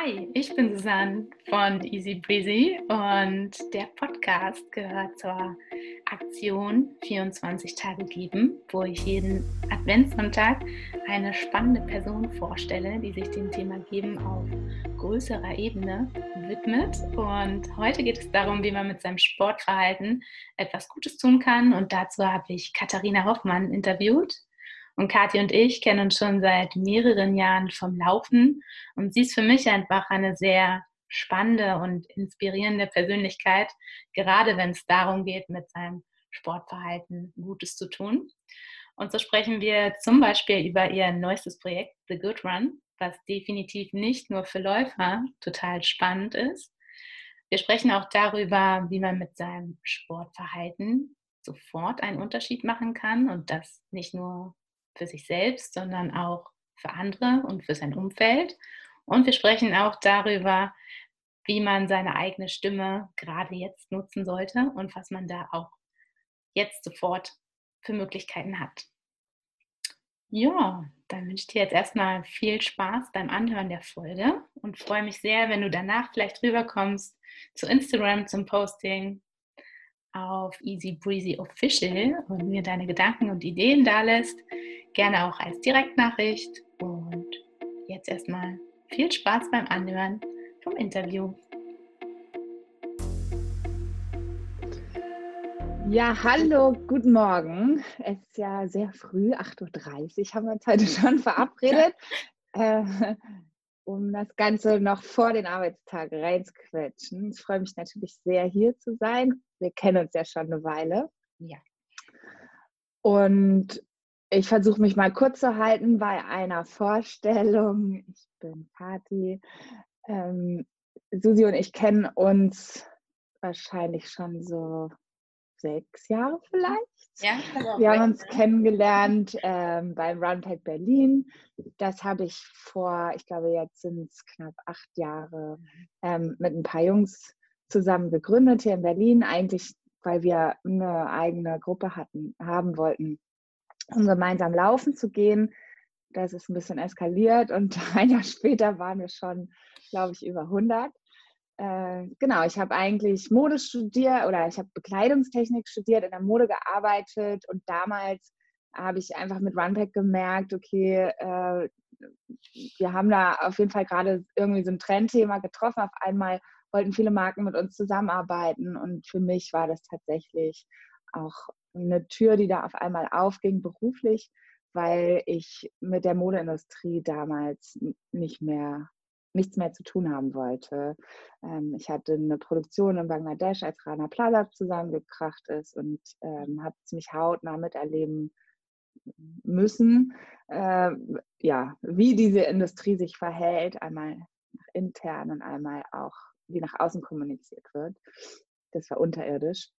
Hi, ich bin Susanne von Easy Breezy und der Podcast gehört zur Aktion 24 Tage geben, wo ich jeden Adventssonntag eine spannende Person vorstelle, die sich dem Thema Geben auf größerer Ebene widmet. Und heute geht es darum, wie man mit seinem Sportverhalten etwas Gutes tun kann. Und dazu habe ich Katharina Hoffmann interviewt. Und Kathi und ich kennen uns schon seit mehreren Jahren vom Laufen. Und sie ist für mich einfach eine sehr spannende und inspirierende Persönlichkeit, gerade wenn es darum geht, mit seinem Sportverhalten Gutes zu tun. Und so sprechen wir zum Beispiel über ihr neuestes Projekt, The Good Run, was definitiv nicht nur für Läufer total spannend ist. Wir sprechen auch darüber, wie man mit seinem Sportverhalten sofort einen Unterschied machen kann und das nicht nur für sich selbst, sondern auch für andere und für sein Umfeld. Und wir sprechen auch darüber, wie man seine eigene Stimme gerade jetzt nutzen sollte und was man da auch jetzt sofort für Möglichkeiten hat. Ja, dann wünsche ich dir jetzt erstmal viel Spaß beim Anhören der Folge und freue mich sehr, wenn du danach vielleicht rüberkommst zu Instagram zum Posting auf Easy Breezy Official und mir deine Gedanken und Ideen da lässt. Gerne auch als Direktnachricht. Und jetzt erstmal viel Spaß beim Anhören vom Interview. Ja, hallo, guten Morgen. Es ist ja sehr früh, 8.30 Uhr haben wir uns heute schon verabredet. äh, um das Ganze noch vor den Arbeitstag reinzuquetschen. Ich freue mich natürlich sehr, hier zu sein. Wir kennen uns ja schon eine Weile. Ja. Und ich versuche mich mal kurz zu halten bei einer Vorstellung. Ich bin Kathi. Ähm, Susi und ich kennen uns wahrscheinlich schon so sechs Jahre vielleicht. Ja, wir haben uns kennengelernt ähm, beim Runpack Berlin. Das habe ich vor, ich glaube, jetzt sind es knapp acht Jahre ähm, mit ein paar Jungs zusammen gegründet hier in Berlin. Eigentlich, weil wir eine eigene Gruppe hatten, haben wollten, um gemeinsam laufen zu gehen. Das ist ein bisschen eskaliert und ein Jahr später waren wir schon, glaube ich, über 100. Äh, genau, ich habe eigentlich Mode studiert oder ich habe Bekleidungstechnik studiert, in der Mode gearbeitet und damals habe ich einfach mit Runpack gemerkt, okay, äh, wir haben da auf jeden Fall gerade irgendwie so ein Trendthema getroffen. Auf einmal wollten viele Marken mit uns zusammenarbeiten und für mich war das tatsächlich auch eine Tür, die da auf einmal aufging beruflich, weil ich mit der Modeindustrie damals nicht mehr nichts mehr zu tun haben wollte. Ähm, ich hatte eine Produktion in Bangladesch, als Rana Plaza zusammengekracht ist und ähm, habe ziemlich hautnah miterleben müssen, äh, ja, wie diese Industrie sich verhält, einmal intern und einmal auch, wie nach außen kommuniziert wird. Das war unterirdisch.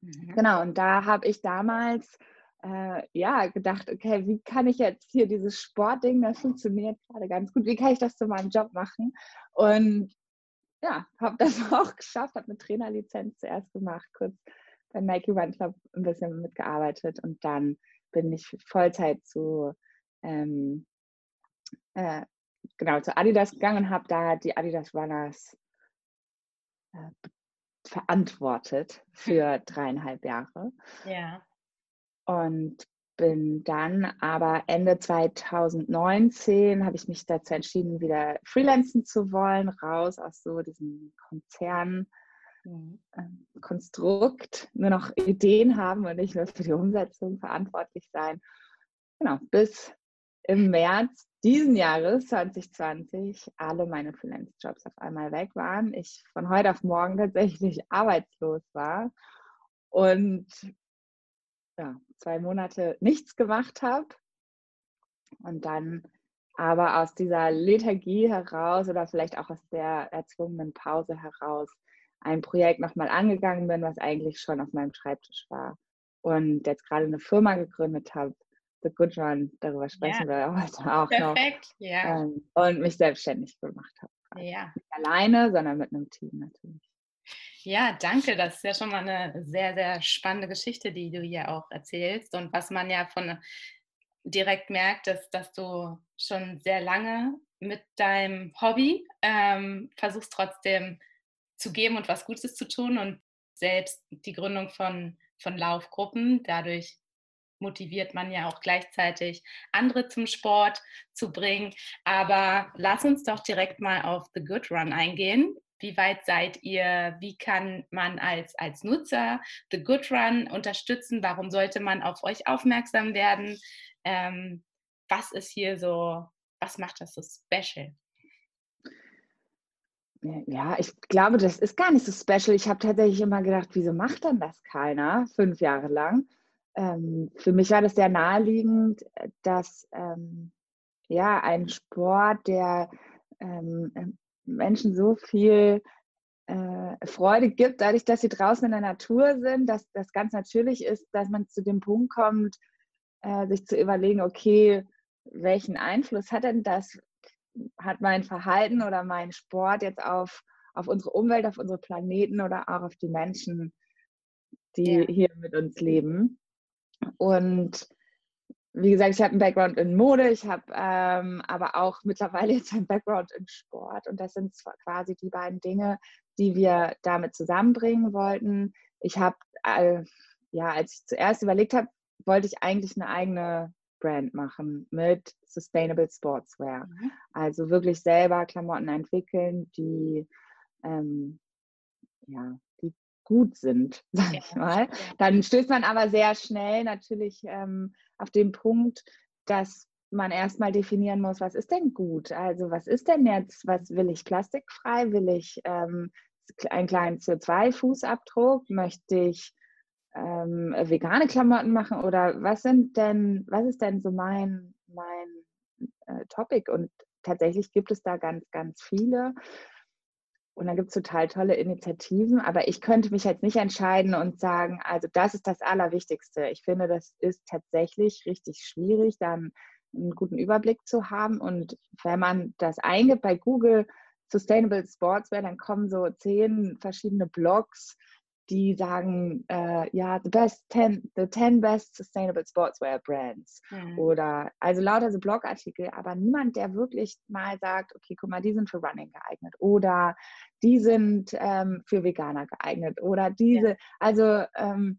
Mhm. Genau, und da habe ich damals äh, ja, gedacht, okay, wie kann ich jetzt hier dieses Sportding, das funktioniert gerade ganz gut, wie kann ich das zu meinem Job machen? Und ja, habe das auch geschafft, habe eine Trainerlizenz zuerst gemacht, kurz beim Nike Run Club ein bisschen mitgearbeitet und dann bin ich Vollzeit zu ähm, äh, genau zu Adidas gegangen und habe da die Adidas Runners äh, verantwortet für dreieinhalb Jahre. Ja und bin dann aber Ende 2019 habe ich mich dazu entschieden, wieder freelancen zu wollen, raus aus so diesem Konzernkonstrukt, mhm. nur noch Ideen haben und nicht mehr für die Umsetzung verantwortlich sein. Genau, bis im März diesen Jahres 2020 alle meine Freelance-Jobs auf einmal weg waren. Ich von heute auf morgen tatsächlich arbeitslos war und ja, zwei Monate nichts gemacht habe und dann aber aus dieser Lethargie heraus oder vielleicht auch aus der erzwungenen Pause heraus ein Projekt nochmal angegangen bin, was eigentlich schon auf meinem Schreibtisch war und jetzt gerade eine Firma gegründet habe, The Good Run, darüber sprechen ja. wir heute auch Perfekt. noch. Ja. Ähm, und mich selbstständig gemacht habe. Ja. Nicht alleine, sondern mit einem Team natürlich. Ja, danke. Das ist ja schon mal eine sehr, sehr spannende Geschichte, die du hier auch erzählst und was man ja von direkt merkt, dass, dass du schon sehr lange mit deinem Hobby ähm, versuchst trotzdem zu geben und was Gutes zu tun und selbst die Gründung von, von Laufgruppen. Dadurch motiviert man ja auch gleichzeitig andere zum Sport zu bringen. Aber lass uns doch direkt mal auf The Good Run eingehen. Wie weit seid ihr? Wie kann man als, als Nutzer The Good Run unterstützen? Warum sollte man auf euch aufmerksam werden? Ähm, was ist hier so, was macht das so special? Ja, ich glaube, das ist gar nicht so special. Ich habe tatsächlich immer gedacht, wieso macht denn das keiner fünf Jahre lang? Ähm, für mich war das sehr naheliegend, dass ähm, ja ein Sport, der ähm, Menschen so viel äh, Freude gibt, dadurch, dass sie draußen in der Natur sind, dass das ganz natürlich ist, dass man zu dem Punkt kommt, äh, sich zu überlegen, okay, welchen Einfluss hat denn das, hat mein Verhalten oder mein Sport jetzt auf, auf unsere Umwelt, auf unsere Planeten oder auch auf die Menschen, die ja. hier mit uns leben. Und wie gesagt, ich habe einen Background in Mode, ich habe ähm, aber auch mittlerweile jetzt einen Background in Sport. Und das sind quasi die beiden Dinge, die wir damit zusammenbringen wollten. Ich habe, äh, ja, als ich zuerst überlegt habe, wollte ich eigentlich eine eigene Brand machen mit Sustainable Sportswear. Mhm. Also wirklich selber Klamotten entwickeln, die ähm, ja, gut sind, sag ich mal. Dann stößt man aber sehr schnell natürlich ähm, auf den Punkt, dass man erstmal definieren muss, was ist denn gut? Also was ist denn jetzt, was will ich plastikfrei? Will ich ähm, einen kleinen CO2-Fußabdruck? Möchte ich ähm, vegane Klamotten machen oder was sind denn, was ist denn so mein, mein äh, Topic? Und tatsächlich gibt es da ganz, ganz viele. Und dann gibt es total tolle Initiativen, aber ich könnte mich jetzt nicht entscheiden und sagen, also das ist das Allerwichtigste. Ich finde, das ist tatsächlich richtig schwierig, dann einen guten Überblick zu haben. Und wenn man das eingibt bei Google Sustainable Sportswear, dann kommen so zehn verschiedene Blogs die sagen, äh, ja, the best 10, the 10 best sustainable sportswear brands. Mhm. Oder also lauter so Blogartikel, aber niemand, der wirklich mal sagt, okay, guck mal, die sind für Running geeignet oder die sind ähm, für Veganer geeignet oder diese, ja. also ähm,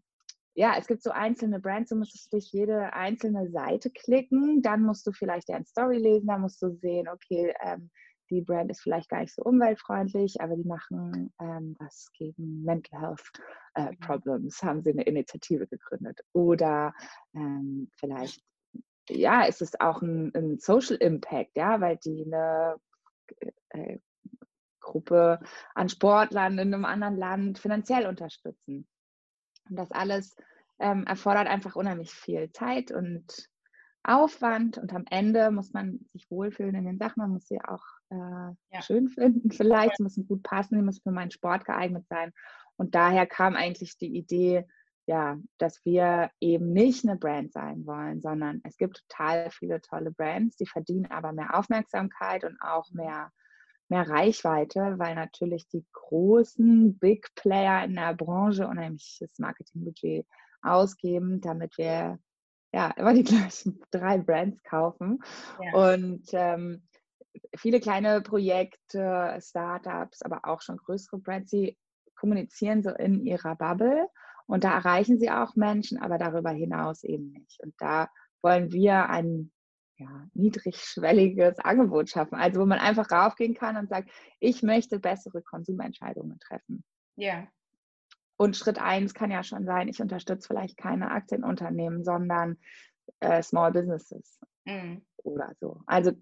ja, es gibt so einzelne Brands, du musst durch jede einzelne Seite klicken, dann musst du vielleicht deren Story lesen, dann musst du sehen, okay, ähm, die Brand ist vielleicht gar nicht so umweltfreundlich, aber die machen ähm, was gegen Mental Health äh. Problems, haben sie eine Initiative gegründet. Oder ähm, vielleicht, ja, ist es auch ein, ein, Social Impact, ja, weil die eine äh, Gruppe an Sportlern in einem anderen Land finanziell unterstützen. Und das alles ähm, erfordert einfach unheimlich viel Zeit und Aufwand und am Ende muss man sich wohlfühlen in den Sachen, man muss sie auch äh, ja. schön finden vielleicht, sie müssen gut passen, sie müssen für meinen Sport geeignet sein. Und daher kam eigentlich die Idee, ja, dass wir eben nicht eine Brand sein wollen, sondern es gibt total viele tolle Brands, die verdienen aber mehr Aufmerksamkeit und auch mehr, mehr Reichweite, weil natürlich die großen Big Player in der Branche unheimliches Marketingbudget ausgeben, damit wir ja immer die gleichen drei Brands kaufen. Ja. Und ähm, viele kleine Projekte, Startups, aber auch schon größere Brands, die kommunizieren so in ihrer Bubble und da erreichen sie auch Menschen, aber darüber hinaus eben nicht. Und da wollen wir ein ja, niedrigschwelliges Angebot schaffen, also wo man einfach raufgehen kann und sagt, ich möchte bessere Konsumentscheidungen treffen. Ja. Und Schritt eins kann ja schon sein, ich unterstütze vielleicht keine Aktienunternehmen, sondern äh, Small Businesses mhm. oder so. Also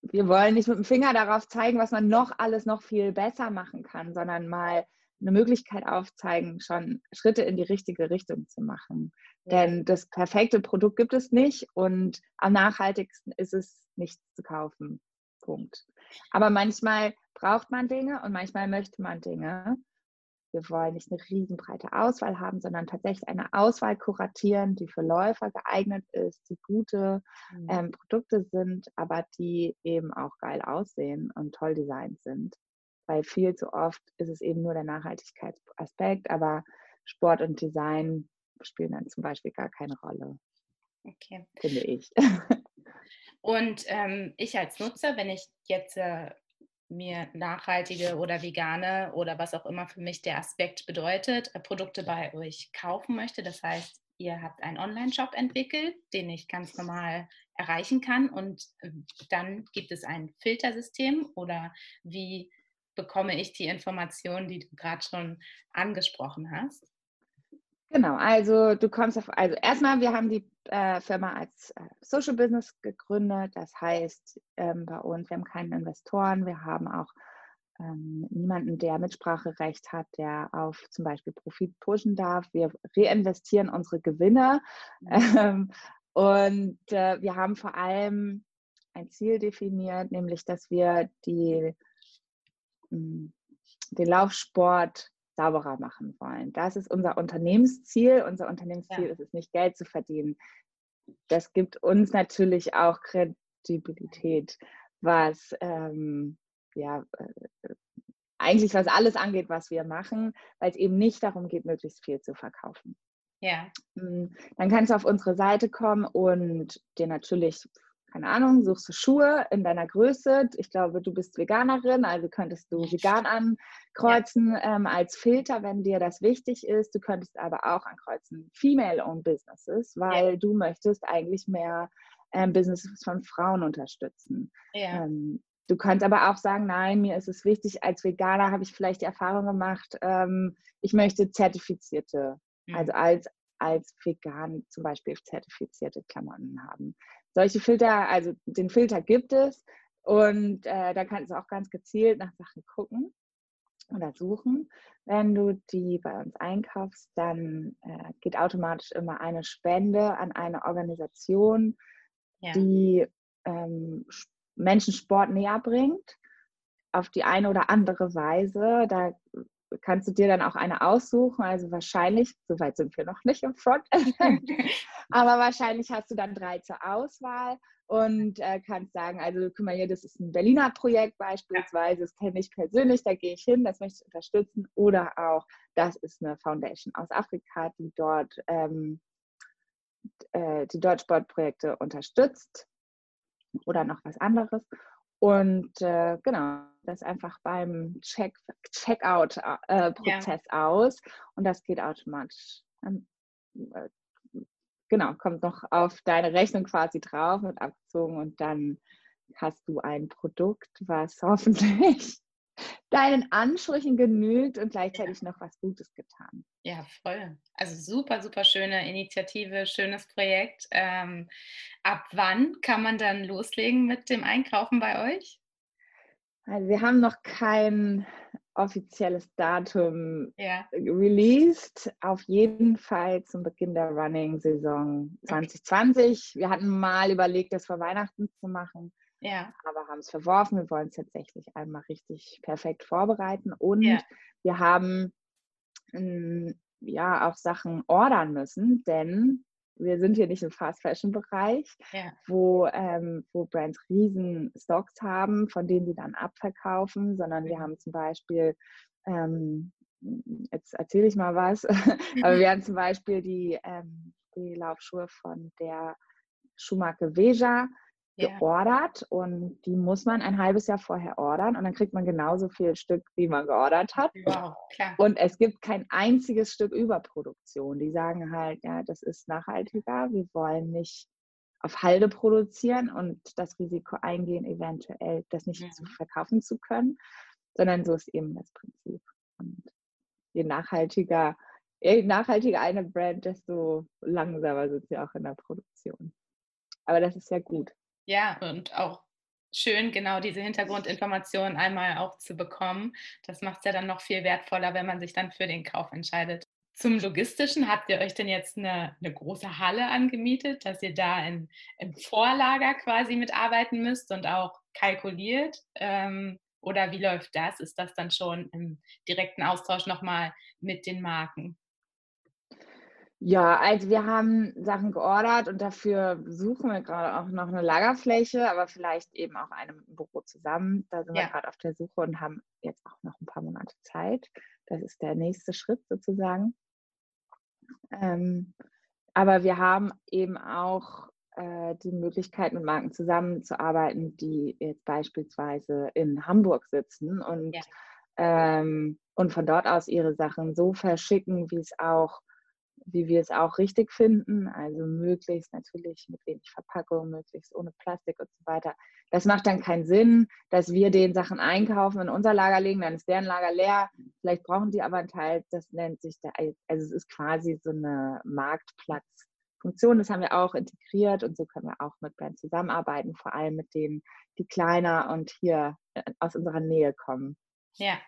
wir wollen nicht mit dem Finger darauf zeigen, was man noch alles noch viel besser machen kann, sondern mal eine Möglichkeit aufzeigen, schon Schritte in die richtige Richtung zu machen. Denn das perfekte Produkt gibt es nicht und am nachhaltigsten ist es nicht zu kaufen. Punkt. Aber manchmal braucht man Dinge und manchmal möchte man Dinge. Wir wollen nicht eine riesenbreite Auswahl haben, sondern tatsächlich eine Auswahl kuratieren, die für Läufer geeignet ist, die gute mhm. ähm, Produkte sind, aber die eben auch geil aussehen und toll designt sind. Weil viel zu oft ist es eben nur der Nachhaltigkeitsaspekt, aber Sport und Design spielen dann zum Beispiel gar keine Rolle. Okay. Finde ich. Und ähm, ich als Nutzer, wenn ich jetzt äh, mir nachhaltige oder vegane oder was auch immer für mich der Aspekt bedeutet, äh, Produkte bei euch kaufen möchte, das heißt, ihr habt einen Online-Shop entwickelt, den ich ganz normal erreichen kann und äh, dann gibt es ein Filtersystem oder wie bekomme ich die Informationen, die du gerade schon angesprochen hast? Genau, also du kommst auf, also erstmal, wir haben die äh, Firma als äh, Social Business gegründet. Das heißt, ähm, bei uns, wir haben keine Investoren, wir haben auch ähm, niemanden, der Mitspracherecht hat, der auf zum Beispiel Profit pushen darf. Wir reinvestieren unsere Gewinne mhm. ähm, und äh, wir haben vor allem ein Ziel definiert, nämlich dass wir die, mh, hm, den Laufsport sauberer machen wollen. Das ist unser Unternehmensziel. Unser Unternehmensziel ja. ist es nicht, Geld zu verdienen. Das gibt uns natürlich auch Kredibilität, was ähm, ja äh, eigentlich was alles angeht, was wir machen, weil es eben nicht darum geht, möglichst viel zu verkaufen. Ja. Hm, dann kannst du auf unsere Seite kommen und dir natürlich keine Ahnung, suchst du Schuhe in deiner Größe. Ich glaube, du bist Veganerin, also könntest du vegan ankreuzen ja. ähm, als Filter, wenn dir das wichtig ist. Du könntest aber auch ankreuzen Female-Owned Businesses, weil ja. du möchtest eigentlich mehr ähm, Businesses von Frauen unterstützen. Ja. Ähm, du kannst aber auch sagen, nein, mir ist es wichtig, als Veganer habe ich vielleicht die Erfahrung gemacht, ähm, ich möchte zertifizierte, mhm. also als als vegan zum Beispiel zertifizierte Klamotten haben. Solche Filter, also den Filter gibt es und äh, da kannst du auch ganz gezielt nach Sachen gucken oder suchen. Wenn du die bei uns einkaufst, dann äh, geht automatisch immer eine Spende an eine Organisation, ja. die ähm, Menschen Sport näher bringt, auf die eine oder andere Weise. Da kannst du dir dann auch eine aussuchen. Also wahrscheinlich, soweit sind wir noch nicht im Frontend, aber wahrscheinlich hast du dann drei zur Auswahl und äh, kannst sagen, also guck mal hier, das ist ein Berliner Projekt beispielsweise, das kenne ich persönlich, da gehe ich hin, das möchte ich unterstützen. Oder auch, das ist eine Foundation aus Afrika, die dort ähm, äh, die dort Sportprojekte unterstützt oder noch was anderes. Und äh, genau, das einfach beim Check, Checkout-Prozess äh, ja. aus und das geht automatisch. Ähm, äh, genau, kommt noch auf deine Rechnung quasi drauf, wird abgezogen und dann hast du ein Produkt, was hoffentlich deinen Ansprüchen genügt und gleichzeitig ja. noch was Gutes getan. Ja, voll. Also super, super schöne Initiative, schönes Projekt. Ähm, ab wann kann man dann loslegen mit dem Einkaufen bei euch? Also wir haben noch kein offizielles Datum ja. released. Auf jeden Fall zum Beginn der Running-Saison 2020. Wir hatten mal überlegt, das vor Weihnachten zu machen. Ja. Aber haben es verworfen. Wir wollen es tatsächlich einmal richtig perfekt vorbereiten. Und ja. wir haben ähm, ja auch Sachen ordern müssen, denn wir sind hier nicht im Fast Fashion Bereich, ja. wo, ähm, wo Brands riesen Stocks haben, von denen sie dann abverkaufen, sondern wir mhm. haben zum Beispiel, ähm, jetzt erzähle ich mal was, aber wir haben zum Beispiel die, ähm, die Laufschuhe von der Schuhmarke Veja. Geordert und die muss man ein halbes Jahr vorher ordern und dann kriegt man genauso viel Stück, wie man geordert hat. Wow, klar. Und es gibt kein einziges Stück Überproduktion. Die sagen halt, ja, das ist nachhaltiger, wir wollen nicht auf Halde produzieren und das Risiko eingehen, eventuell das nicht mhm. zu verkaufen zu können, sondern so ist eben das Prinzip. Und je nachhaltiger, je nachhaltiger eine Brand, desto langsamer sind sie auch in der Produktion. Aber das ist ja gut. Ja, und auch schön, genau diese Hintergrundinformationen einmal auch zu bekommen. Das macht es ja dann noch viel wertvoller, wenn man sich dann für den Kauf entscheidet. Zum Logistischen habt ihr euch denn jetzt eine, eine große Halle angemietet, dass ihr da in, im Vorlager quasi mitarbeiten müsst und auch kalkuliert? Ähm, oder wie läuft das? Ist das dann schon im direkten Austausch nochmal mit den Marken? Ja, also wir haben Sachen geordert und dafür suchen wir gerade auch noch eine Lagerfläche, aber vielleicht eben auch eine im Büro zusammen. Da sind ja. wir gerade auf der Suche und haben jetzt auch noch ein paar Monate Zeit. Das ist der nächste Schritt sozusagen. Ähm, aber wir haben eben auch äh, die Möglichkeit, mit Marken zusammenzuarbeiten, die jetzt beispielsweise in Hamburg sitzen und, ja. ähm, und von dort aus ihre Sachen so verschicken, wie es auch wie wir es auch richtig finden, also möglichst natürlich mit wenig Verpackung, möglichst ohne Plastik und so weiter. Das macht dann keinen Sinn, dass wir den Sachen einkaufen, in unser Lager legen, dann ist deren Lager leer. Vielleicht brauchen die aber einen Teil, das nennt sich, der, also es ist quasi so eine Marktplatzfunktion. Das haben wir auch integriert und so können wir auch mit Brands zusammenarbeiten, vor allem mit denen, die kleiner und hier äh, aus unserer Nähe kommen. Ja.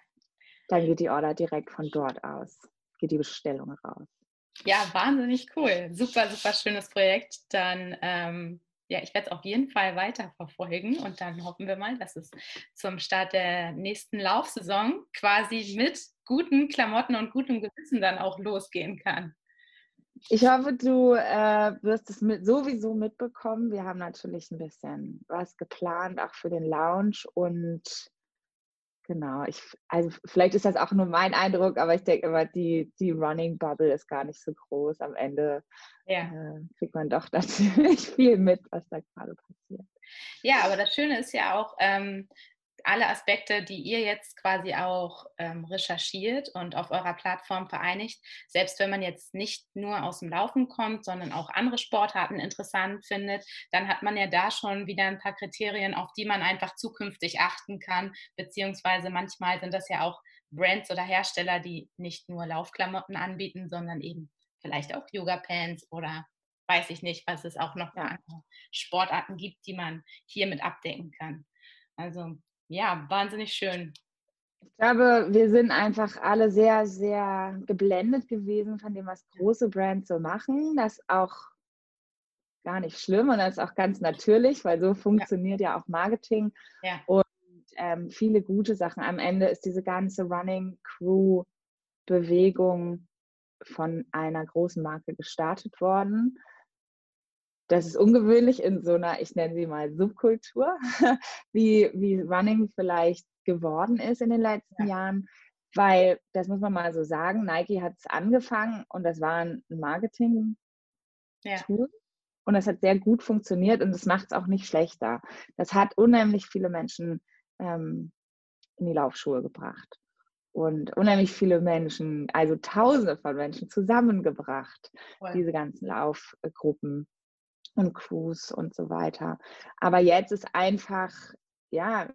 Dann geht die Order direkt von dort aus, geht die Bestellung raus. Ja, wahnsinnig cool. Super, super schönes Projekt. Dann, ähm, ja, ich werde es auf jeden Fall weiterverfolgen und dann hoffen wir mal, dass es zum Start der nächsten Laufsaison quasi mit guten Klamotten und gutem Gewissen dann auch losgehen kann. Ich hoffe, du äh, wirst es mit, sowieso mitbekommen. Wir haben natürlich ein bisschen was geplant, auch für den Lounge und Genau, ich, also vielleicht ist das auch nur mein Eindruck, aber ich denke immer, die, die Running Bubble ist gar nicht so groß. Am Ende ja. äh, kriegt man doch natürlich viel mit, was da gerade passiert. Ja, aber das Schöne ist ja auch, ähm, alle Aspekte, die ihr jetzt quasi auch ähm, recherchiert und auf eurer Plattform vereinigt, selbst wenn man jetzt nicht nur aus dem Laufen kommt, sondern auch andere Sportarten interessant findet, dann hat man ja da schon wieder ein paar Kriterien, auf die man einfach zukünftig achten kann, beziehungsweise manchmal sind das ja auch Brands oder Hersteller, die nicht nur Laufklamotten anbieten, sondern eben vielleicht auch Yoga-Pants oder weiß ich nicht, was es auch noch für andere Sportarten gibt, die man hiermit abdecken kann. Also ja, wahnsinnig schön. Ich glaube, wir sind einfach alle sehr, sehr geblendet gewesen von dem, was große Brands so machen. Das ist auch gar nicht schlimm und das ist auch ganz natürlich, weil so funktioniert ja, ja auch Marketing. Ja. Und ähm, viele gute Sachen. Am Ende ist diese ganze Running Crew Bewegung von einer großen Marke gestartet worden das ist ungewöhnlich in so einer, ich nenne sie mal Subkultur, wie, wie Running vielleicht geworden ist in den letzten ja. Jahren. Weil, das muss man mal so sagen, Nike hat es angefangen und das war ein Marketing-Tool. Ja. Und das hat sehr gut funktioniert und das macht es auch nicht schlechter. Das hat unheimlich viele Menschen ähm, in die Laufschuhe gebracht und unheimlich viele Menschen, also Tausende von Menschen zusammengebracht, Voll. diese ganzen Laufgruppen und Crews und so weiter. Aber jetzt ist einfach, ja,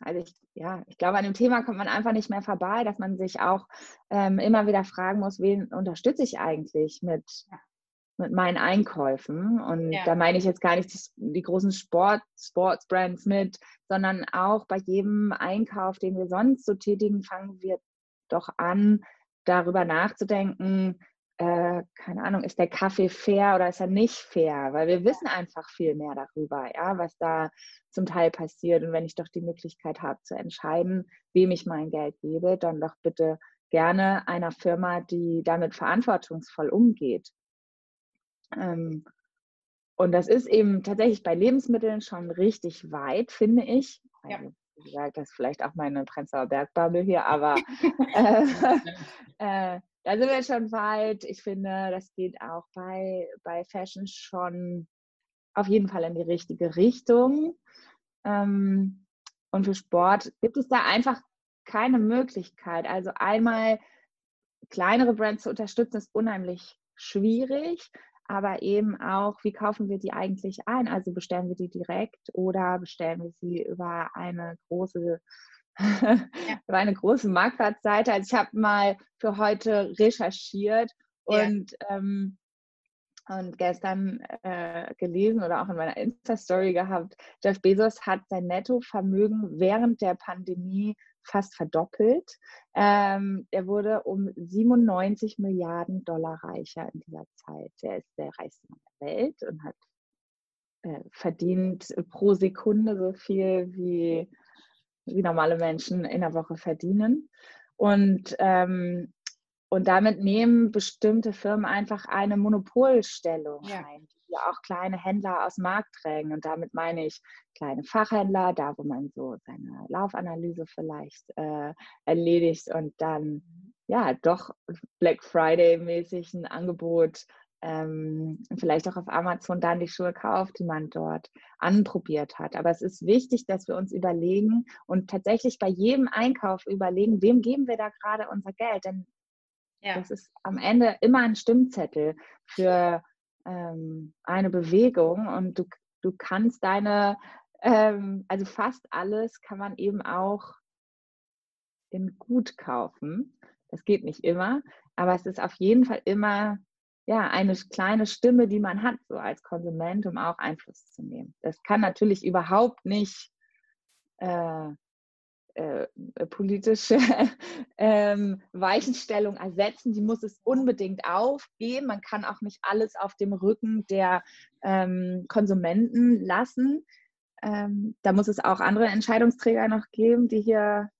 also ich, ja, ich glaube, an dem Thema kommt man einfach nicht mehr vorbei, dass man sich auch ähm, immer wieder fragen muss, wen unterstütze ich eigentlich mit, mit meinen Einkäufen? Und ja. da meine ich jetzt gar nicht die, die großen Sport, Sportsbrands mit, sondern auch bei jedem Einkauf, den wir sonst so tätigen, fangen wir doch an, darüber nachzudenken, äh, keine Ahnung, ist der Kaffee fair oder ist er nicht fair? Weil wir wissen einfach viel mehr darüber, ja, was da zum Teil passiert. Und wenn ich doch die Möglichkeit habe zu entscheiden, wem ich mein Geld gebe, dann doch bitte gerne einer Firma, die damit verantwortungsvoll umgeht. Ähm, und das ist eben tatsächlich bei Lebensmitteln schon richtig weit, finde ich. Ja. Also, wie gesagt, das ist vielleicht auch meine Prenzlauer Bergbubble hier, aber äh, äh, da sind wir schon weit. Ich finde, das geht auch bei, bei Fashion schon auf jeden Fall in die richtige Richtung. Ähm, und für Sport gibt es da einfach keine Möglichkeit. Also einmal kleinere Brands zu unterstützen, ist unheimlich schwierig, aber eben auch, wie kaufen wir die eigentlich ein? Also bestellen wir die direkt oder bestellen wir sie über eine große ja. war eine große Marktplatzseite. Also ich habe mal für heute recherchiert und, ja. ähm, und gestern äh, gelesen oder auch in meiner Insta-Story gehabt, Jeff Bezos hat sein Nettovermögen während der Pandemie fast verdoppelt. Ähm, er wurde um 97 Milliarden Dollar reicher in dieser Zeit. Er ist der reichste Mann der Welt und hat äh, verdient pro Sekunde so viel wie wie normale Menschen in der Woche verdienen. Und, ähm, und damit nehmen bestimmte Firmen einfach eine Monopolstellung ja. ein, die auch kleine Händler aus dem Markt drängen. Und damit meine ich kleine Fachhändler, da wo man so seine Laufanalyse vielleicht äh, erledigt und dann ja doch Black Friday-mäßig ein Angebot ähm, vielleicht auch auf Amazon dann die Schuhe kauft, die man dort anprobiert hat. Aber es ist wichtig, dass wir uns überlegen und tatsächlich bei jedem Einkauf überlegen, wem geben wir da gerade unser Geld? Denn ja. das ist am Ende immer ein Stimmzettel für ähm, eine Bewegung und du, du kannst deine, ähm, also fast alles kann man eben auch in Gut kaufen. Das geht nicht immer, aber es ist auf jeden Fall immer ja, eine kleine Stimme, die man hat, so als Konsument, um auch Einfluss zu nehmen. Das kann natürlich überhaupt nicht äh, äh, politische ähm, Weichenstellung ersetzen. Die muss es unbedingt aufgeben. Man kann auch nicht alles auf dem Rücken der ähm, Konsumenten lassen. Ähm, da muss es auch andere Entscheidungsträger noch geben, die hier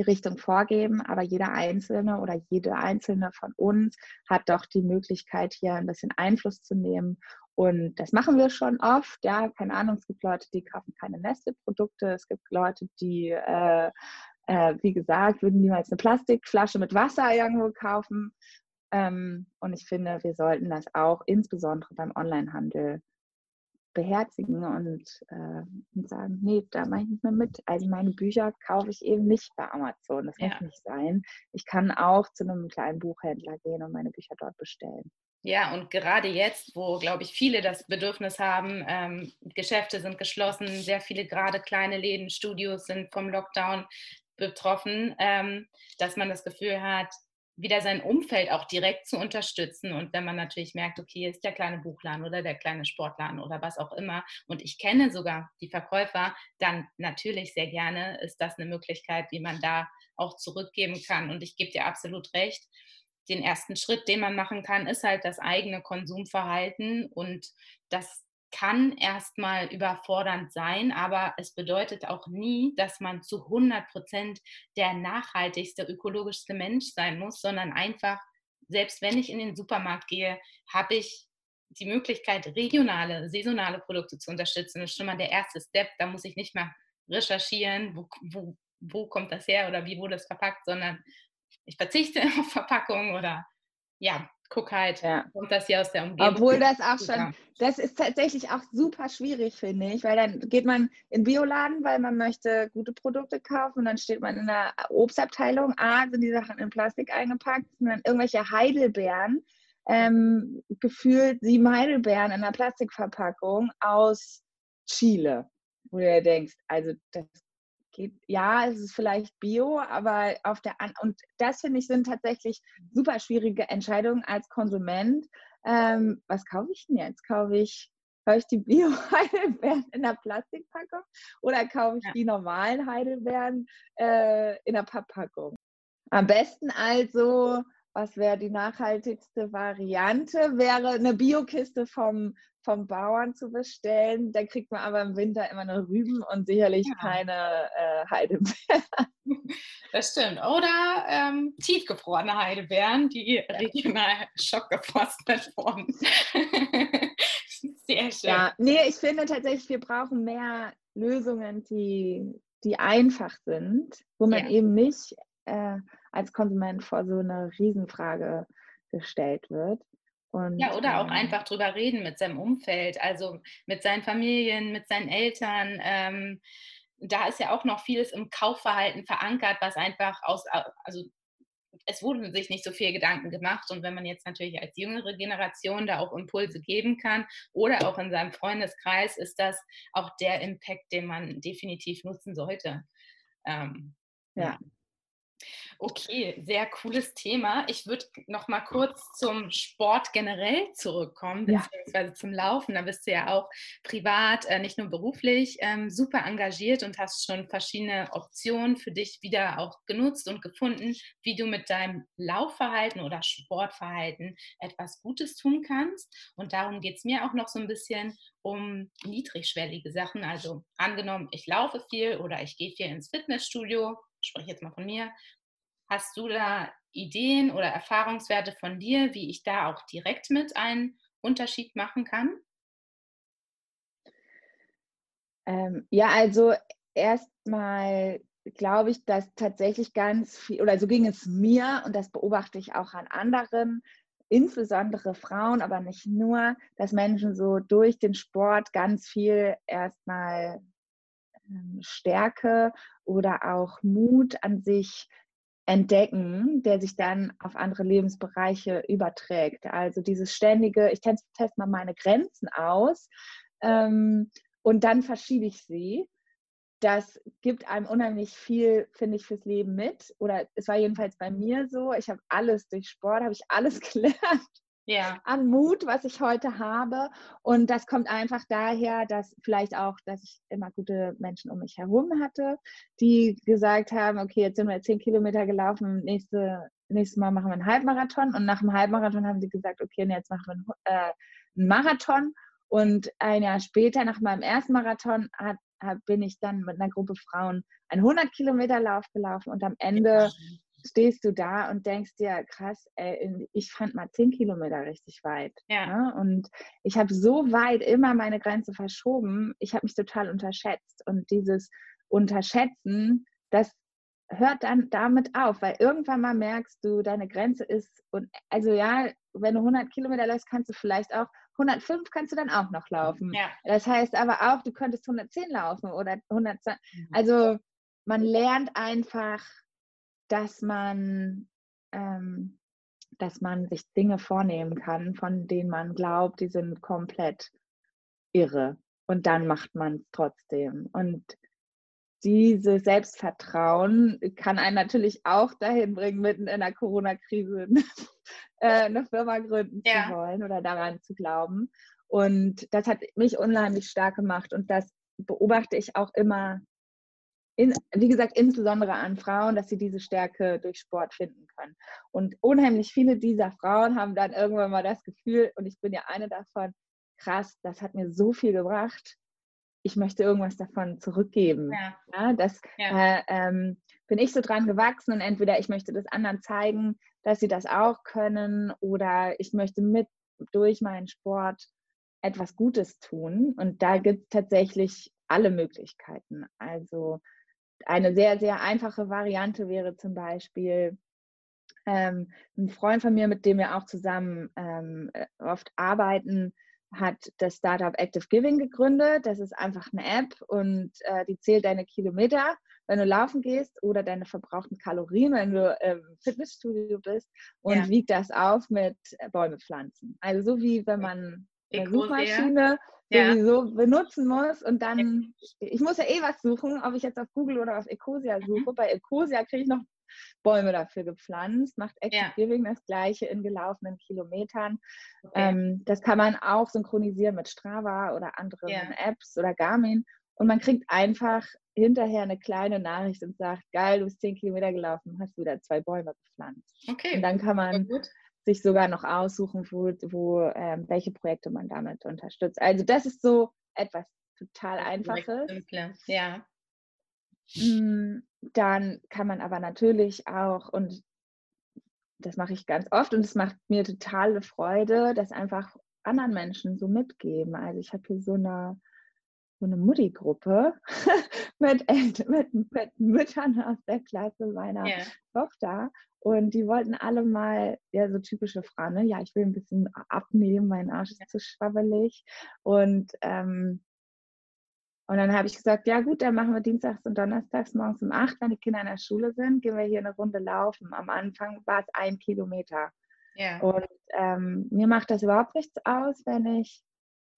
die Richtung vorgeben, aber jeder Einzelne oder jede Einzelne von uns hat doch die Möglichkeit, hier ein bisschen Einfluss zu nehmen. Und das machen wir schon oft. Ja, keine Ahnung, es gibt Leute, die kaufen keine Nestle-Produkte. Es gibt Leute, die, äh, äh, wie gesagt, würden niemals eine Plastikflasche mit Wasser irgendwo kaufen. Ähm, und ich finde, wir sollten das auch insbesondere beim Onlinehandel beherzigen und, äh, und sagen, nee, da mache ich nicht mehr mit. Also meine Bücher kaufe ich eben nicht bei Amazon. Das ja. muss nicht sein. Ich kann auch zu einem kleinen Buchhändler gehen und meine Bücher dort bestellen. Ja, und gerade jetzt, wo, glaube ich, viele das Bedürfnis haben, ähm, Geschäfte sind geschlossen, sehr viele gerade kleine Läden, Studios sind vom Lockdown betroffen, ähm, dass man das Gefühl hat, wieder sein Umfeld auch direkt zu unterstützen. Und wenn man natürlich merkt, okay, ist der kleine Buchladen oder der kleine Sportladen oder was auch immer, und ich kenne sogar die Verkäufer, dann natürlich sehr gerne ist das eine Möglichkeit, wie man da auch zurückgeben kann. Und ich gebe dir absolut recht. Den ersten Schritt, den man machen kann, ist halt das eigene Konsumverhalten und das kann erstmal überfordernd sein, aber es bedeutet auch nie, dass man zu 100 Prozent der nachhaltigste, ökologischste Mensch sein muss, sondern einfach, selbst wenn ich in den Supermarkt gehe, habe ich die Möglichkeit, regionale, saisonale Produkte zu unterstützen. Das ist schon mal der erste Step. Da muss ich nicht mehr recherchieren, wo, wo, wo kommt das her oder wie wurde es verpackt, sondern ich verzichte auf Verpackung oder ja, guck halt, ja. kommt das hier aus der Umgebung. Obwohl das auch schon, das ist tatsächlich auch super schwierig, finde ich, weil dann geht man in Bioladen, weil man möchte gute Produkte kaufen und dann steht man in der Obstabteilung, A, sind die Sachen in Plastik eingepackt, sind dann irgendwelche Heidelbeeren, ähm, gefühlt sieben Heidelbeeren in einer Plastikverpackung aus Chile, wo du dir denkst, also das geht, ja, es ist vielleicht Bio, aber auf der An und das finde ich sind tatsächlich super schwierige Entscheidungen als Konsument. Ähm, was kaufe ich denn jetzt? Kaufe ich, kaufe ich die Bio-Heidelbeeren in der Plastikpackung oder kaufe ich ja. die normalen Heidelbeeren äh, in der Papppackung? Am besten also was wäre die nachhaltigste Variante? Wäre eine Biokiste vom, vom Bauern zu bestellen. Da kriegt man aber im Winter immer nur Rüben und sicherlich ja. keine äh, Heidelbeeren. Das stimmt. Oder ähm, tiefgefrorene Heidelbeeren, die ja. regional schockgefrostet wurden. Sehr schön. Ja, nee, ich finde tatsächlich, wir brauchen mehr Lösungen, die, die einfach sind, wo man ja. eben nicht äh, als Konsument vor so eine Riesenfrage gestellt wird. Und, ja, oder auch ähm, einfach drüber reden mit seinem Umfeld, also mit seinen Familien, mit seinen Eltern. Ähm, da ist ja auch noch vieles im Kaufverhalten verankert, was einfach aus, also es wurden sich nicht so viel Gedanken gemacht. Und wenn man jetzt natürlich als jüngere Generation da auch Impulse geben kann oder auch in seinem Freundeskreis, ist das auch der Impact, den man definitiv nutzen sollte. Ähm, ja. Okay, sehr cooles Thema. Ich würde noch mal kurz zum Sport generell zurückkommen, beziehungsweise ja. zum Laufen. Da bist du ja auch privat, äh, nicht nur beruflich, ähm, super engagiert und hast schon verschiedene Optionen für dich wieder auch genutzt und gefunden, wie du mit deinem Laufverhalten oder Sportverhalten etwas Gutes tun kannst. Und darum geht es mir auch noch so ein bisschen um niedrigschwellige Sachen. Also angenommen, ich laufe viel oder ich gehe viel ins Fitnessstudio, spreche jetzt mal von mir, Hast du da Ideen oder Erfahrungswerte von dir, wie ich da auch direkt mit einen Unterschied machen kann? Ähm, ja, also erstmal glaube ich, dass tatsächlich ganz viel, oder so ging es mir und das beobachte ich auch an anderen, insbesondere Frauen, aber nicht nur, dass Menschen so durch den Sport ganz viel erstmal Stärke oder auch Mut an sich entdecken, der sich dann auf andere Lebensbereiche überträgt. Also dieses ständige, ich teste test mal meine Grenzen aus ähm, und dann verschiebe ich sie. Das gibt einem unheimlich viel, finde ich, fürs Leben mit. Oder es war jedenfalls bei mir so. Ich habe alles durch Sport, habe ich alles gelernt ja. an Mut, was ich heute habe. Und das kommt einfach daher, dass vielleicht auch, dass ich immer gute Menschen um mich herum hatte, die gesagt haben, okay, jetzt sind wir zehn Kilometer gelaufen, nächste, nächstes Mal machen wir einen Halbmarathon. Und nach dem Halbmarathon haben sie gesagt, okay, jetzt machen wir einen, äh, einen Marathon. Und ein Jahr später, nach meinem ersten Marathon, hat, bin ich dann mit einer Gruppe Frauen einen 100 Kilometer Lauf gelaufen und am Ende stehst du da und denkst dir, krass, ey, ich fand mal zehn Kilometer richtig weit. Ja. Ne? Und ich habe so weit immer meine Grenze verschoben, ich habe mich total unterschätzt. Und dieses Unterschätzen, das hört dann damit auf, weil irgendwann mal merkst du, deine Grenze ist, und also ja, wenn du 100 Kilometer läufst, kannst du vielleicht auch 105 kannst du dann auch noch laufen. Ja. Das heißt aber auch, du könntest 110 laufen oder 120. Mhm. Also man lernt einfach dass man, ähm, dass man sich Dinge vornehmen kann, von denen man glaubt, die sind komplett irre. Und dann macht man es trotzdem. Und dieses Selbstvertrauen kann einen natürlich auch dahin bringen, mitten in der Corona-Krise äh, eine Firma gründen ja. zu wollen oder daran zu glauben. Und das hat mich unheimlich stark gemacht. Und das beobachte ich auch immer in, wie gesagt, insbesondere an Frauen, dass sie diese Stärke durch Sport finden können. Und unheimlich viele dieser Frauen haben dann irgendwann mal das Gefühl, und ich bin ja eine davon, krass, das hat mir so viel gebracht, ich möchte irgendwas davon zurückgeben. Ja. ja das ja. Äh, ähm, bin ich so dran gewachsen und entweder ich möchte das anderen zeigen, dass sie das auch können oder ich möchte mit durch meinen Sport etwas Gutes tun. Und da gibt es tatsächlich alle Möglichkeiten. Also eine sehr, sehr einfache Variante wäre zum Beispiel ähm, ein Freund von mir, mit dem wir auch zusammen ähm, äh, oft arbeiten, hat das Startup Active Giving gegründet. Das ist einfach eine App und äh, die zählt deine Kilometer, wenn du laufen gehst oder deine verbrauchten Kalorien, wenn du im Fitnessstudio bist und ja. wiegt das auf mit äh, Bäume pflanzen. Also so wie wenn man eine Suchmaschine ja. sowieso benutzen muss und dann, ich muss ja eh was suchen, ob ich jetzt auf Google oder auf Ecosia mhm. suche. Mhm. Bei Ecosia kriege ich noch Bäume dafür gepflanzt, macht Active ja. Giving das gleiche in gelaufenen Kilometern. Okay. Ähm, das kann man auch synchronisieren mit Strava oder anderen ja. Apps oder Garmin und man kriegt einfach hinterher eine kleine Nachricht und sagt, geil, du bist zehn Kilometer gelaufen, hast wieder zwei Bäume gepflanzt. Okay. Und dann kann man sich sogar noch aussuchen, wo, wo ähm, welche Projekte man damit unterstützt. Also das ist so etwas total Einfaches. Ja. Mm, dann kann man aber natürlich auch, und das mache ich ganz oft und es macht mir totale Freude, das einfach anderen Menschen so mitgeben. Also ich habe hier so eine so eine Mutti-Gruppe mit, mit, mit, Müttern aus der Klasse meiner yeah. Tochter. Und die wollten alle mal, ja, so typische Fragen, ne? ja, ich will ein bisschen abnehmen, mein Arsch ist zu schwabbelig. Und, ähm, und dann habe ich gesagt, ja gut, dann machen wir dienstags und donnerstags morgens um acht, wenn die Kinder in der Schule sind, gehen wir hier eine Runde laufen. Am Anfang war es ein Kilometer. Yeah. Und ähm, mir macht das überhaupt nichts aus, wenn ich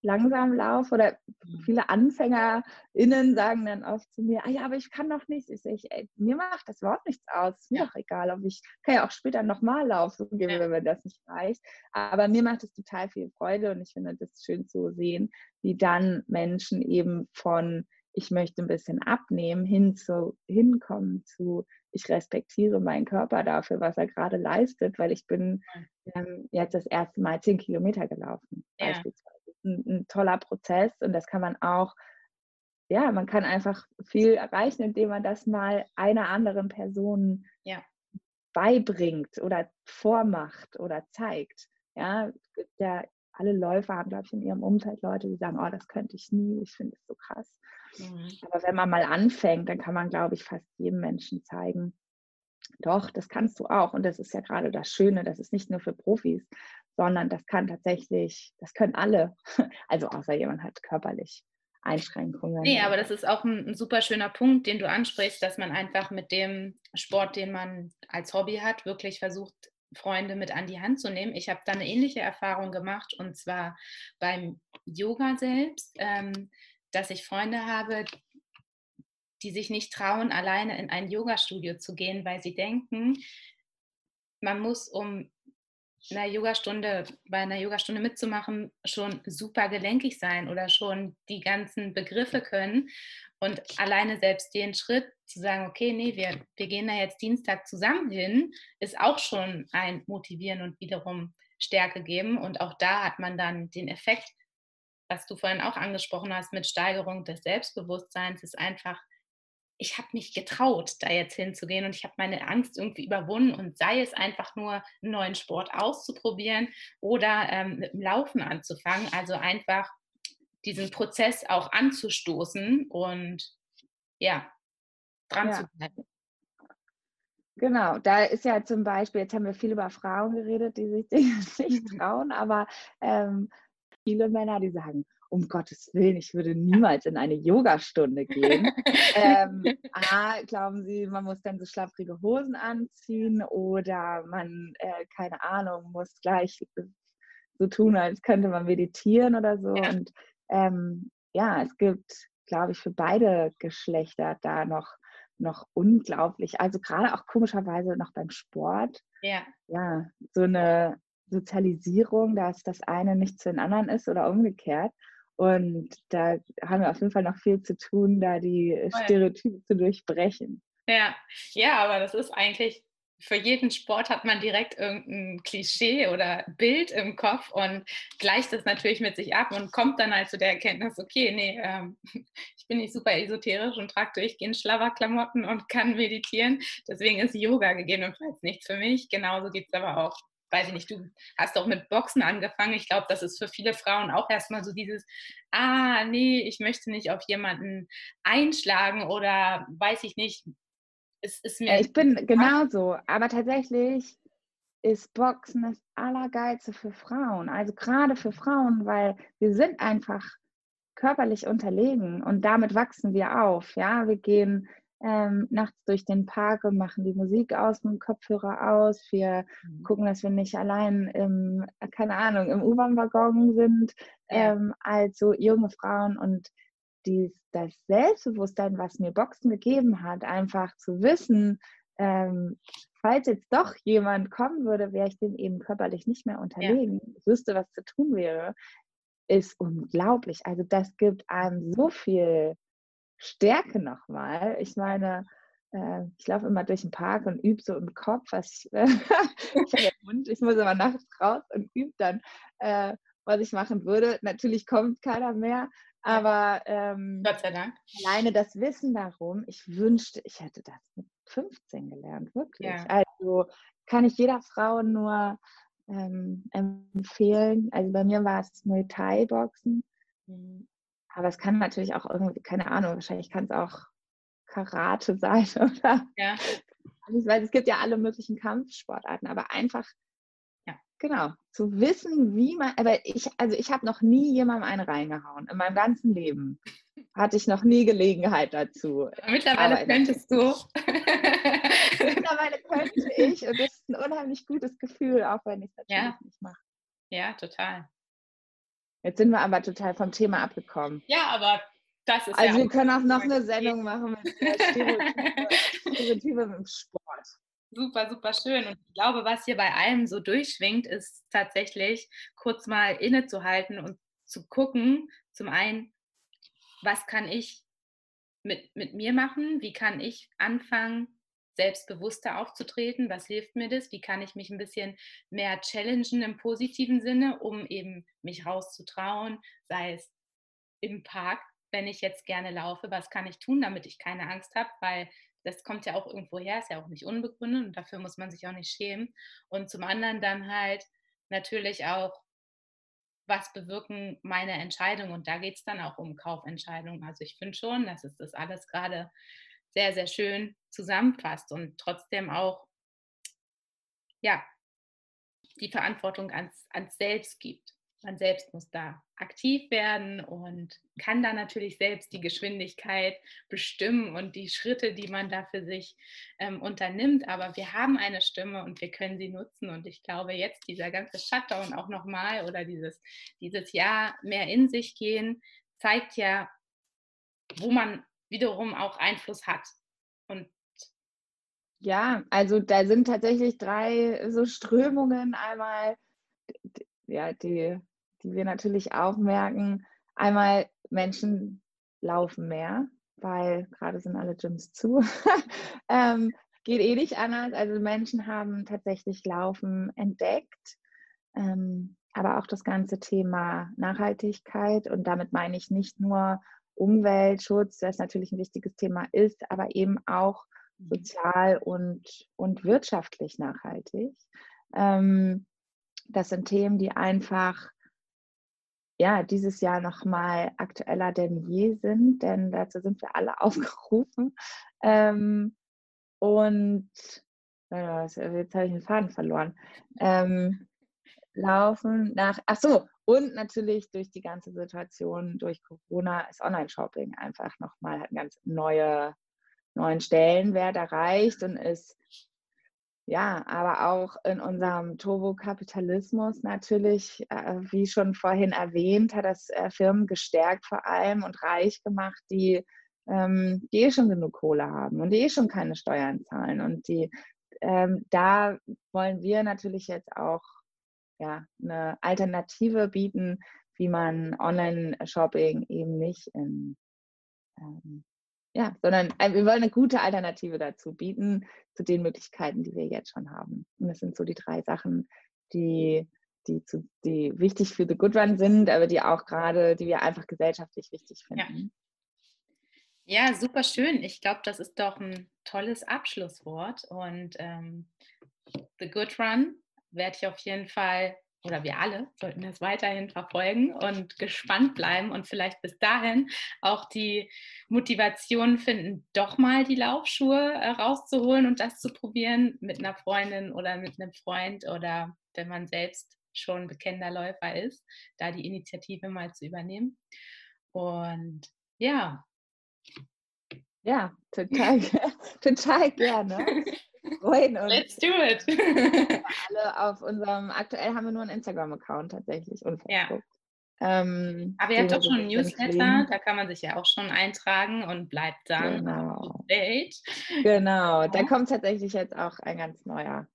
langsam laufe oder mhm. viele AnfängerInnen sagen dann oft zu mir, ah ja, aber ich kann noch nicht. Ich ey, mir macht das überhaupt nichts aus. Ist mir ja. doch egal, ob ich kann ja auch später nochmal laufen, ja. wenn mir das nicht reicht. Aber mir macht es total viel Freude und ich finde das schön zu sehen, wie dann Menschen eben von ich möchte ein bisschen abnehmen, hin zu, hinkommen zu, ich respektiere meinen Körper dafür, was er gerade leistet, weil ich bin ähm, jetzt das erste Mal zehn Kilometer gelaufen, ja. beispielsweise ein, ein toller Prozess und das kann man auch ja, man kann einfach viel erreichen, indem man das mal einer anderen Person ja. beibringt oder vormacht oder zeigt. Ja, ja, alle Läufer haben, glaube ich, in ihrem Umfeld Leute, die sagen, oh, das könnte ich nie, ich finde es so krass. Mhm. Aber wenn man mal anfängt, dann kann man, glaube ich, fast jedem Menschen zeigen, doch, das kannst du auch. Und das ist ja gerade das Schöne, das ist nicht nur für Profis, sondern das kann tatsächlich, das können alle, also außer jemand hat körperlich Einschränkungen. Nee, aber das ist auch ein, ein, super schöner Punkt, den du ansprichst, dass man einfach mit dem Sport, den man als Hobby hat, wirklich versucht, Freunde mit an die Hand zu nehmen. Ich habe da eine ähnliche Erfahrung gemacht und zwar beim Yoga selbst, ähm, dass ich Freunde habe, die sich nicht trauen, alleine in ein Yogastudio zu gehen, weil sie denken, man muss, um einer Yogastunde, bei einer Yogastunde mitzumachen, schon super gelenkig sein oder schon die ganzen Begriffe können. Und alleine selbst den Schritt zu sagen, okay, nee, wir, wir gehen da jetzt Dienstag zusammen hin, ist auch schon ein Motivieren und wiederum Stärke geben. Und auch da hat man dann den Effekt, was du vorhin auch angesprochen hast, mit Steigerung des Selbstbewusstseins, ist einfach ich habe mich getraut, da jetzt hinzugehen und ich habe meine Angst irgendwie überwunden und sei es einfach nur einen neuen Sport auszuprobieren oder ähm, mit dem Laufen anzufangen. Also einfach diesen Prozess auch anzustoßen und ja, dran ja. zu bleiben. Genau, da ist ja zum Beispiel, jetzt haben wir viel über Frauen geredet, die sich nicht trauen, aber ähm, viele Männer, die sagen, um Gottes Willen, ich würde niemals in eine Yogastunde gehen. ähm, A, glauben Sie, man muss dann so schlapprige Hosen anziehen oder man, äh, keine Ahnung, muss gleich so tun, als könnte man meditieren oder so. Ja. Und ähm, ja, es gibt, glaube ich, für beide Geschlechter da noch, noch unglaublich, also gerade auch komischerweise noch beim Sport, ja, ja so eine Sozialisierung, dass das eine nicht zu den anderen ist oder umgekehrt. Und da haben wir auf jeden Fall noch viel zu tun, da die Stereotype zu durchbrechen. Ja, ja, aber das ist eigentlich, für jeden Sport hat man direkt irgendein Klischee oder Bild im Kopf und gleicht das natürlich mit sich ab und kommt dann halt zu der Erkenntnis, okay, nee, ähm, ich bin nicht super esoterisch und trage durchgehend Schlabberklamotten und kann meditieren. Deswegen ist Yoga gegebenenfalls nichts für mich. Genauso geht es aber auch weiß ich nicht, du hast auch mit Boxen angefangen. Ich glaube, das ist für viele Frauen auch erstmal so dieses, ah, nee, ich möchte nicht auf jemanden einschlagen oder weiß ich nicht. Es ist mir. Ich bin genauso, aber tatsächlich ist Boxen das Allergeilste für Frauen. Also gerade für Frauen, weil wir sind einfach körperlich unterlegen und damit wachsen wir auf. Ja, wir gehen ähm, nachts durch den Park und machen die Musik aus mit dem Kopfhörer aus. Wir mhm. gucken, dass wir nicht allein im, keine Ahnung, im U-Bahn-Waggon sind, ja. ähm, also junge Frauen und dies, das Selbstbewusstsein, was mir Boxen gegeben hat, einfach zu wissen, ähm, falls jetzt doch jemand kommen würde, wäre ich dem eben körperlich nicht mehr unterlegen, ja. ich wüsste, was zu tun wäre, ist unglaublich. Also das gibt einem so viel Stärke nochmal. Ich meine, äh, ich laufe immer durch den Park und übe so im Kopf, was ich, äh, ich, Mund, ich muss aber nachts raus und übe dann, äh, was ich machen würde. Natürlich kommt keiner mehr, aber ähm, Gott sei Dank. alleine das Wissen darum, ich wünschte, ich hätte das mit 15 gelernt, wirklich. Ja. Also kann ich jeder Frau nur ähm, empfehlen. Also bei mir war es Muay Thai Boxen. Mhm. Aber es kann natürlich auch irgendwie, keine Ahnung, wahrscheinlich kann es auch Karate sein oder ja. weil es gibt ja alle möglichen Kampfsportarten, aber einfach, ja, genau, zu wissen, wie man, aber ich, also ich habe noch nie jemandem eine reingehauen. In meinem ganzen Leben hatte ich noch nie Gelegenheit dazu. Mittlerweile aber könntest du. Mittlerweile könnte ich und das ist ein unheimlich gutes Gefühl, auch wenn ich es natürlich ja. nicht mache. Ja, total. Jetzt sind wir aber total vom Thema abgekommen. Ja, aber das ist Also ja wir können auch noch eine Sendung machen mit Stereotype im Sport. Super, super schön. Und ich glaube, was hier bei allem so durchschwingt, ist tatsächlich kurz mal innezuhalten und zu gucken, zum einen, was kann ich mit, mit mir machen? Wie kann ich anfangen, selbstbewusster aufzutreten? Was hilft mir das? Wie kann ich mich ein bisschen mehr challengen im positiven Sinne, um eben mich rauszutrauen, sei es im Park, wenn ich jetzt gerne laufe, was kann ich tun, damit ich keine Angst habe, weil das kommt ja auch irgendwo her, ist ja auch nicht unbegründet und dafür muss man sich auch nicht schämen. Und zum anderen dann halt natürlich auch, was bewirken meine Entscheidungen? Und da geht es dann auch um Kaufentscheidungen. Also ich finde schon, dass es das alles gerade sehr, sehr schön zusammenfasst und trotzdem auch, ja, die Verantwortung ans, ans Selbst gibt. Man selbst muss da aktiv werden und kann da natürlich selbst die Geschwindigkeit bestimmen und die Schritte, die man da für sich ähm, unternimmt. Aber wir haben eine Stimme und wir können sie nutzen. Und ich glaube, jetzt dieser ganze Shutdown auch nochmal oder dieses, dieses Jahr mehr in sich gehen, zeigt ja, wo man wiederum auch Einfluss hat. Und ja, also da sind tatsächlich drei so Strömungen. Einmal, ja, die, die wir natürlich auch merken. Einmal Menschen laufen mehr, weil gerade sind alle Gyms zu. ähm, geht eh nicht anders. Also Menschen haben tatsächlich Laufen entdeckt. Ähm, aber auch das ganze Thema Nachhaltigkeit und damit meine ich nicht nur Umweltschutz, das natürlich ein wichtiges Thema ist, aber eben auch mhm. sozial und, und wirtschaftlich nachhaltig. Ähm, das sind Themen, die einfach ja, dieses Jahr nochmal aktueller denn je sind, denn dazu sind wir alle aufgerufen. Ähm, und äh, jetzt habe ich den Faden verloren. Ähm, laufen nach, ach so, und natürlich durch die ganze Situation, durch Corona ist Online-Shopping einfach nochmal, hat einen ganz neue, neuen Stellenwert erreicht und ist, ja, aber auch in unserem Turbokapitalismus natürlich, äh, wie schon vorhin erwähnt, hat das äh, Firmen gestärkt vor allem und reich gemacht, die, ähm, die eh schon genug Kohle haben und die eh schon keine Steuern zahlen. Und die, ähm, da wollen wir natürlich jetzt auch ja, eine Alternative bieten, wie man Online-Shopping eben nicht in, ähm, ja, sondern äh, wir wollen eine gute Alternative dazu bieten, zu den Möglichkeiten, die wir jetzt schon haben. Und das sind so die drei Sachen, die, die, zu, die wichtig für The Good Run sind, aber die auch gerade, die wir einfach gesellschaftlich wichtig finden. Ja, ja super schön. Ich glaube, das ist doch ein tolles Abschlusswort. Und ähm, The Good Run werde ich auf jeden Fall, oder wir alle sollten das weiterhin verfolgen und gespannt bleiben und vielleicht bis dahin auch die Motivation finden, doch mal die Laufschuhe äh, rauszuholen und das zu probieren mit einer Freundin oder mit einem Freund oder wenn man selbst schon bekennender Läufer ist, da die Initiative mal zu übernehmen. Und ja. Ja, total, total gerne freuen uns. Let's do it. alle auf unserem, aktuell haben wir nur einen Instagram-Account tatsächlich und Facebook. Ja. Ähm, Aber ihr habt doch schon einen Newsletter, da kann man sich ja auch schon eintragen und bleibt dann genau. Genau, da kommt tatsächlich jetzt auch ein ganz neuer.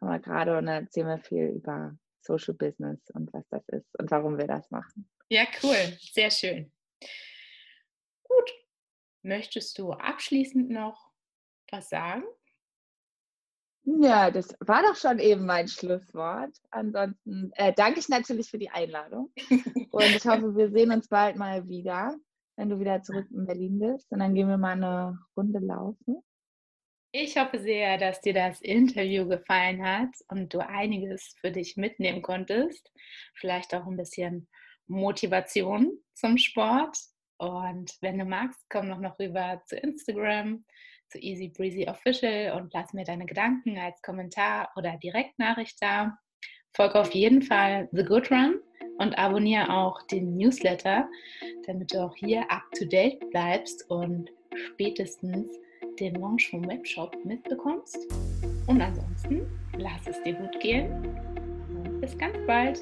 Haben wir gerade und da erzählen wir viel über Social Business und was das ist und warum wir das machen. Ja, cool, sehr schön. Gut, möchtest du abschließend noch was sagen? Ja, das war doch schon eben mein Schlusswort. Ansonsten äh, danke ich natürlich für die Einladung. Und ich hoffe, wir sehen uns bald mal wieder, wenn du wieder zurück in Berlin bist. Und dann gehen wir mal eine Runde laufen. Ich hoffe sehr, dass dir das Interview gefallen hat und du einiges für dich mitnehmen konntest. Vielleicht auch ein bisschen Motivation zum Sport. Und wenn du magst, komm noch, noch rüber zu Instagram zu Easy Breezy Official und lass mir deine Gedanken als Kommentar oder Direktnachricht da. Folge auf jeden Fall The Good Run und abonniere auch den Newsletter, damit du auch hier up to date bleibst und spätestens den Launch vom Webshop mitbekommst. Und ansonsten lass es dir gut gehen und bis ganz bald.